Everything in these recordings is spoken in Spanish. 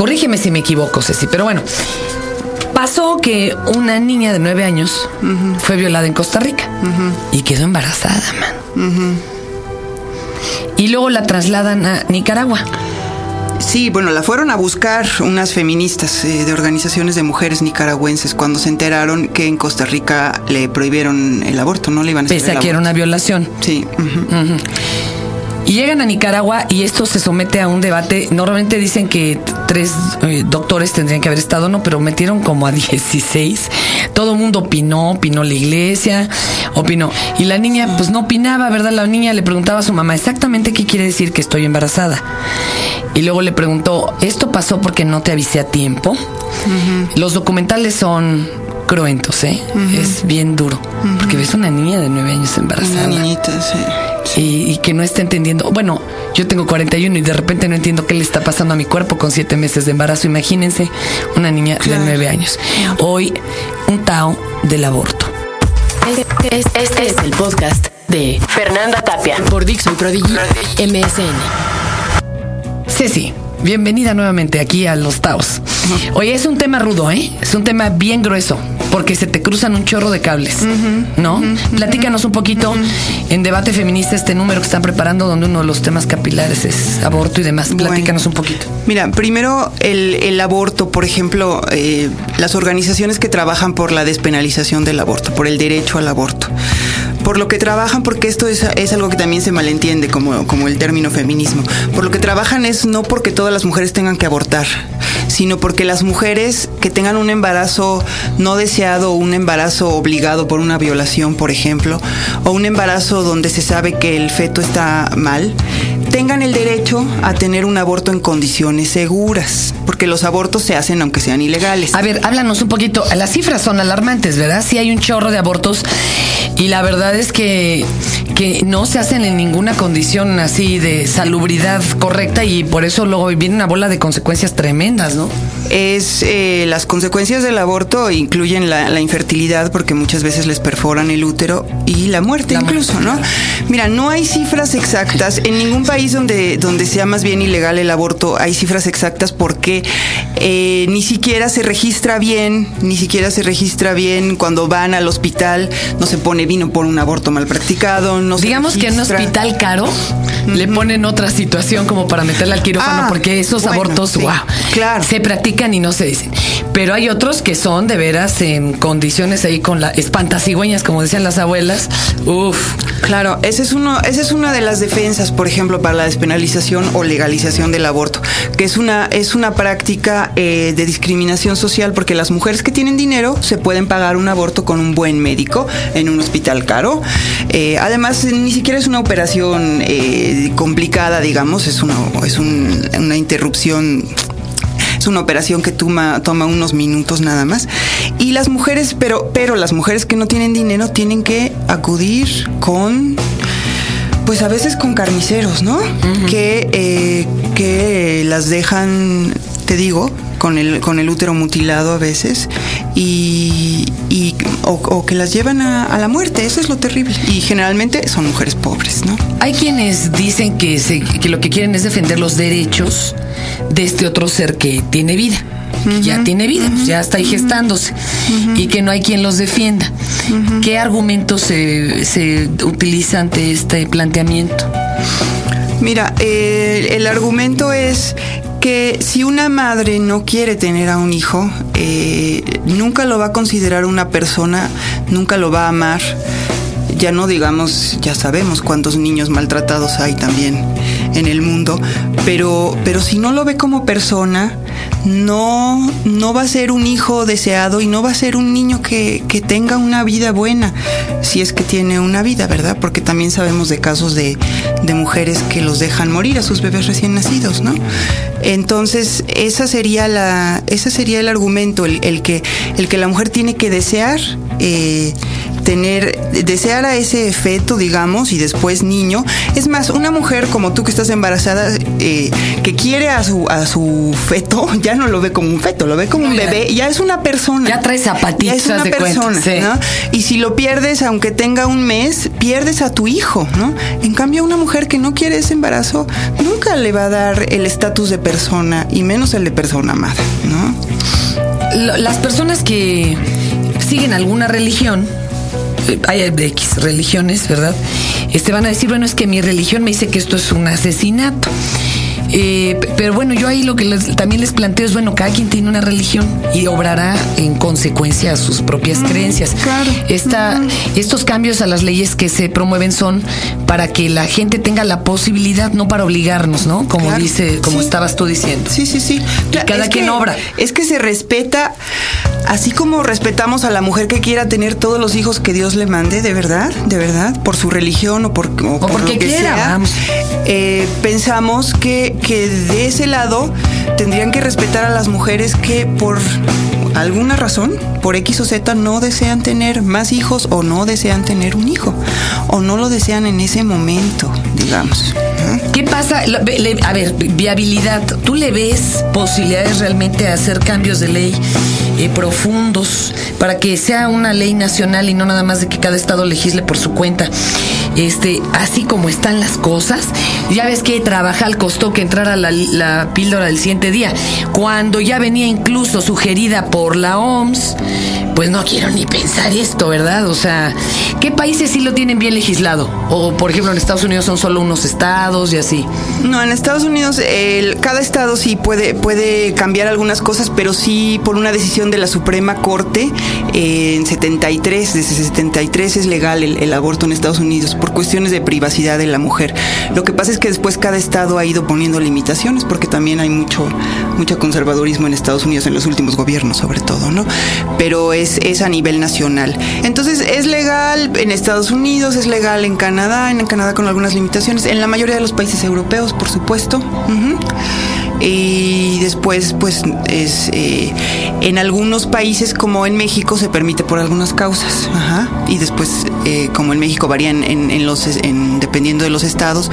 Corrígeme si me equivoco, Ceci, pero bueno. Pasó que una niña de nueve años fue violada en Costa Rica y quedó embarazada, man. Y luego la trasladan a Nicaragua. Sí, bueno, la fueron a buscar unas feministas eh, de organizaciones de mujeres nicaragüenses cuando se enteraron que en Costa Rica le prohibieron el aborto, no le iban a Pese a que era una violación. Sí. Y llegan a Nicaragua y esto se somete a un debate. Normalmente dicen que tres eh, doctores tendrían que haber estado, no, pero metieron como a 16. Todo el mundo opinó, opinó la iglesia, opinó. Y la niña, pues no opinaba, ¿verdad? La niña le preguntaba a su mamá exactamente qué quiere decir que estoy embarazada. Y luego le preguntó, ¿esto pasó porque no te avisé a tiempo? Los documentales son cruentos, ¿eh? Es bien duro. Porque ves una niña de nueve años embarazada Una niñita, sí. Y, y que no está entendiendo. Bueno, yo tengo 41 y de repente no entiendo qué le está pasando a mi cuerpo con siete meses de embarazo. Imagínense una niña Claro. de nueve años. Hoy, un Tao del aborto. Este, es- este es el podcast de Fernanda Tapia por Dixon Prodigy MSN. Ceci, bienvenida nuevamente aquí a Los Taos. Oye, es un tema rudo, ¿eh? Es un tema bien grueso, porque se te cruzan un chorro de cables, ¿no? Platícanos un poquito en Debate Feminista este número que están preparando, donde uno de los temas capilares es aborto y demás. Bueno. Platícanos un poquito. Mira, primero el, el aborto, por ejemplo, eh, las organizaciones que trabajan por la despenalización del aborto, por el derecho al aborto. Por lo que trabajan, porque esto es, es algo que también se malentiende como, como el término feminismo. Por lo que trabajan es no porque todas las mujeres tengan que abortar, sino porque las mujeres que tengan un embarazo no deseado un embarazo obligado por una violación, por ejemplo, o un embarazo donde se sabe que el feto está mal, tengan el derecho a tener un aborto en condiciones seguras, porque los abortos se hacen aunque sean ilegales. A ver, háblanos un poquito. Las cifras son alarmantes, ¿verdad? Sí hay un chorro de abortos y la verdad es que, que no se hacen en ninguna condición así de salubridad correcta y por eso luego viene una bola de consecuencias tremendas, ¿no? Es eh, las consecuencias del aborto incluyen la, la infertilidad porque muchas veces les perforan el útero y la muerte La incluso, muerte, ¿no? Mira, no hay cifras exactas en ningún país donde donde sea más bien ilegal el aborto. Hay cifras exactas porque eh, ni siquiera se registra bien, ni siquiera se registra bien cuando van al hospital. No se pone vino por un aborto mal practicado. No se Digamos que en un hospital caro le ponen otra situación como para meterle al quirófano Ah, porque esos bueno, abortos, sí, wow, claro. se practican y no se dicen. Pero hay otros que son de veras en condiciones ahí con la espantacigüeñas, como decían las abuelas. Uf. Claro, esa es, uno, esa es una de las defensas, por ejemplo, para la despenalización o legalización del aborto, que es una, es una práctica eh, de discriminación social porque las mujeres que tienen dinero se pueden pagar un aborto con un buen médico en un hospital caro. Eh, además, ni siquiera es una operación eh, complicada, digamos, es, una, es un- una interrupción es una operación que toma, toma unos minutos nada más. Y las mujeres, pero, pero las mujeres que no tienen dinero tienen que acudir con pues a veces con carniceros, ¿no? que, eh, que las dejan, te digo, con el, con el útero mutilado a veces y, y- o, o que las llevan a, a la muerte, eso es lo terrible. Y generalmente son mujeres pobres, ¿no? Hay quienes dicen que, se- que lo que quieren es defender los derechos de este otro ser que tiene vida. que Ya tiene vida, pues ya está ahí gestándose y que no hay quien los defienda. ¿Qué argumentos se, se utiliza ante este planteamiento? Mira, eh, el argumento es que si una madre no quiere tener a un hijo, eh, nunca lo va a considerar una persona, nunca lo va a amar. Ya no digamos, ya sabemos cuántos niños maltratados hay también en el mundo, pero, pero si no lo ve como persona, no, no va a ser un hijo deseado y no va a ser un niño que, que tenga una vida buena, si es que tiene una vida, ¿verdad? Porque también sabemos de casos de, de mujeres que los dejan morir a sus bebés recién nacidos, ¿no? Entonces, esa sería la, ese sería el argumento, el, el que, el que la mujer tiene que desear eh, tener, desear a ese feto, digamos, y después niño. Es más, una mujer como tú que estás embarazada, eh, que quiere a su, a su feto, ya no lo ve como un feto, lo ve como un bebé, ya es una persona. Ya trae zapatitos. Ya es una persona, ¿no? Y si lo pierdes, aunque tenga un mes, pierdes a tu hijo, ¿no? En cambio, una mujer que no quiere ese embarazo, nunca le va a dar el estatus de persona, y menos el de persona amada, ¿no? Las personas que siguen alguna religión, hay de X religiones, ¿verdad? Este van a decir, bueno, es que mi religión me dice que esto es un asesinato. Eh, pero bueno, yo ahí lo que también les planteo es, bueno, cada quien tiene una religión y obrará en consecuencia a sus propias creencias. Claro. Esta, Estos cambios a las leyes que se promueven son para que la gente tenga la posibilidad, no para obligarnos, ¿no? Como dice, como estabas tú diciendo. Sí, sí, sí. cada quien obra. Es que se respeta, así como respetamos a la mujer que quiera tener todos los hijos que Dios le mande, de verdad, de verdad, por su religión o por, o porque quiera. Eh, pensamos que que de ese lado tendrían que respetar a las mujeres que por alguna razón, por X o Z, no desean tener más hijos o no desean tener un hijo o no lo desean en ese momento, digamos. ¿Qué pasa? A ver, viabilidad. ¿Tú le ves posibilidades realmente de hacer cambios de ley eh, profundos para que sea una ley nacional y no nada más de que cada estado legisle por su cuenta? Este, así como están las cosas, ya ves que trabajar costó que entrara la, píldora del siguiente día, cuando ya venía incluso sugerida por la OMS, pues no quiero ni pensar esto, ¿verdad? O sea, ¿qué países sí lo tienen bien legislado? O, por ejemplo, en Estados Unidos son solo unos estados y así. No, en Estados Unidos cada estado sí puede, puede cambiar algunas cosas, pero sí por una decisión de la Suprema Corte eh, en 73, desde 73 es legal el, el aborto en Estados Unidos por cuestiones de privacidad de la mujer. Lo que pasa es que después cada estado ha ido poniendo limitaciones porque también hay mucho, mucho conservadurismo en Estados Unidos, en los últimos gobiernos sobre todo, ¿no? Pero es, es a nivel nacional. Entonces es legal en Estados Unidos, es legal en Canadá, en Canadá con algunas limitaciones, en la mayoría de los países europeos, por supuesto. Y después pues es eh, en algunos países como en México se permite por algunas causas. Y después eh, como en México varían en, los en, dependiendo de los estados.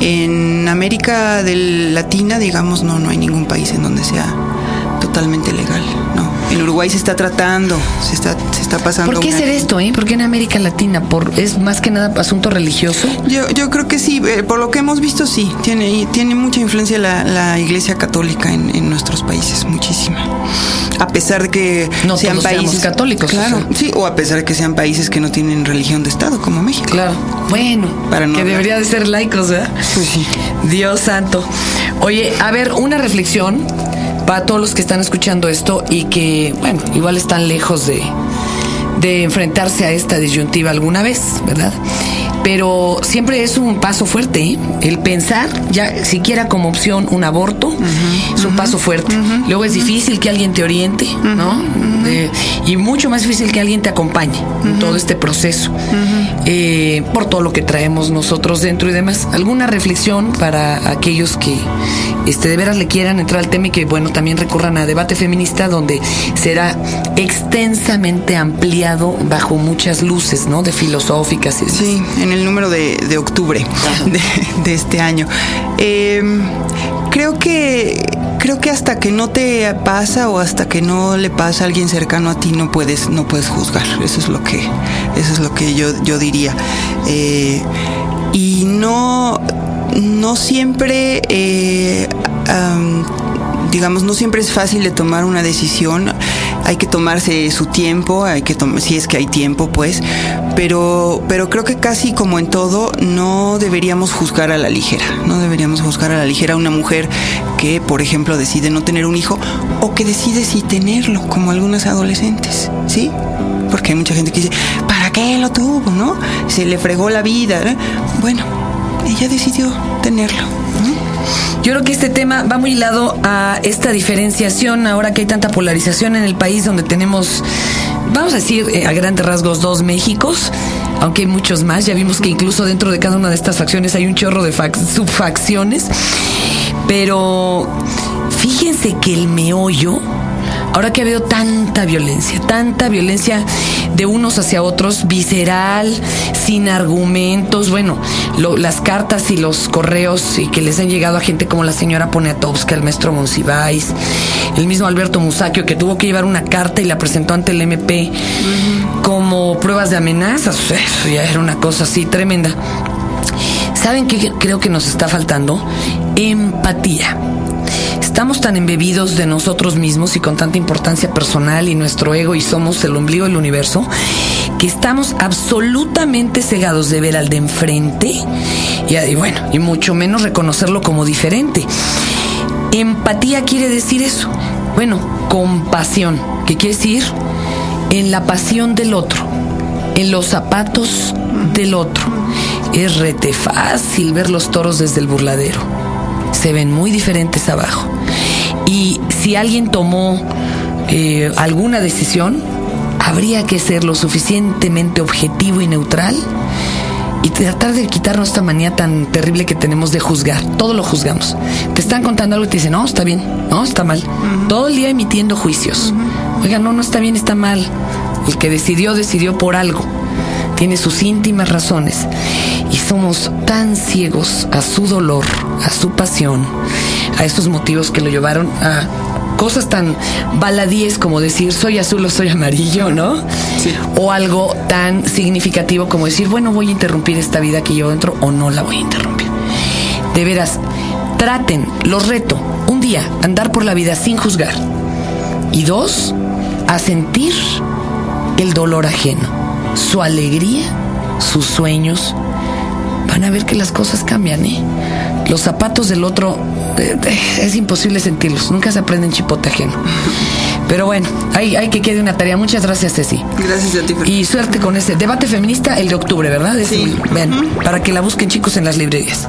En América del Latina digamos no no hay ningún país en donde sea totalmente legal no en Uruguay se está tratando, se está, se está pasando. ¿Por qué hacer esto, eh? ¿Por qué en América Latina? ¿Por, ¿Es más que nada asunto religioso? Yo, yo creo que sí, eh, por lo que hemos visto sí, tiene, tiene mucha influencia la, la Iglesia Católica en, en, nuestros países, muchísima. A pesar de que no sean países católicos. Claro, sí, o a pesar de que sean países que no tienen religión de Estado, como México. Claro. Bueno, Para que debería de ser laicos, ¿verdad? Pues sí. Dios santo. Oye, a ver, una reflexión para todos los que están escuchando esto y que, bueno, igual están lejos de, de enfrentarse a esta disyuntiva alguna vez, ¿verdad? Pero siempre es un paso fuerte. ¿eh? El pensar, ya siquiera como opción un aborto, es un paso fuerte. Luego es difícil que alguien te oriente, ¿no? y mucho más difícil que alguien te acompañe en todo este proceso, eh, por todo lo que traemos nosotros dentro y demás. ¿Alguna reflexión para aquellos que este, de veras le quieran entrar al tema y que, bueno, también recurran a debate feminista, donde será extensamente ampliado bajo muchas luces, ¿no? De filosóficas. Y sí, en el número de, de octubre de, este año. Em, creo que creo que hasta que no te pasa o hasta que no le pasa a alguien cercano a ti no puedes no puedes juzgar eso es lo que eso es lo que yo yo diría eh, y no no siempre eh, digamos, no siempre es fácil de tomar una decisión. Hay que tomarse su tiempo, hay que si es que hay tiempo, pues. Pero, pero creo que casi como en todo, no deberíamos juzgar a la ligera. No deberíamos juzgar a la ligera a una mujer que, por ejemplo, decide no tener un hijo o que decide sí tenerlo, como algunas adolescentes, ¿sí? Porque hay mucha gente que dice, ¿para qué lo tuvo, no? Se le fregó la vida. Bueno, ella decidió tenerlo. Yo creo que este tema va muy lado a esta diferenciación, ahora que hay tanta polarización en el país donde tenemos, vamos a decir, eh, a grandes rasgos, dos Méxicos, aunque hay muchos más. Ya vimos que incluso dentro de cada una de estas facciones hay un chorro de subfacciones. Pero fíjense que el meollo Ahora que habido tanta violencia, tanta violencia de unos hacia otros, visceral, sin argumentos, bueno, las cartas y los correos y que les han llegado a gente como la señora Poniatowska, el maestro Monsiváis, el mismo Alberto Musacchio, que tuvo que llevar una carta y la presentó ante el MP como pruebas de amenazas. Eso ya era una cosa así tremenda. ¿Saben qué creo que nos está faltando? Empatía. Estamos tan embebidos de nosotros mismos y con tanta importancia personal y nuestro ego y somos el ombligo del universo que estamos absolutamente cegados de ver al de enfrente y, y bueno, y mucho menos reconocerlo como diferente. Empatía quiere decir eso. Bueno, compasión, ¿qué quiere decir? En la pasión del otro, en los zapatos del otro. Es rete fácil ver los toros desde el burladero. Se ven muy diferentes abajo. Y si alguien tomó eh, alguna decisión, habría que ser lo suficientemente objetivo y neutral y tratar de quitarnos esta manía tan terrible que tenemos de juzgar. Todo lo juzgamos. Te están contando algo y te dicen, no, está bien, no, está mal. Todo el día emitiendo juicios. Oiga, no, no está bien, está mal. El que decidió, decidió por algo. Tiene sus íntimas razones. Y somos tan ciegos a su dolor, a su pasión, a estos motivos que lo llevaron a cosas tan baladíes como decir soy azul o soy amarillo, ¿no? Sí. O algo tan significativo como decir, bueno, voy a interrumpir esta vida que llevo dentro o no la voy a interrumpir. De veras, traten, los reto, un día, andar por la vida sin juzgar. Y dos, a sentir el dolor ajeno, su alegría, sus sueños. Van a ver que las cosas cambian, ¿eh? Los zapatos del otro es imposible sentirlos, nunca se aprenden chipote ajeno. Pero bueno, hay, hay que quede una tarea. Muchas gracias, Ceci. Gracias a ti. Y suerte con ese debate feminista el de octubre, ¿verdad? Sí. Ven, para que la busquen chicos en las librerías.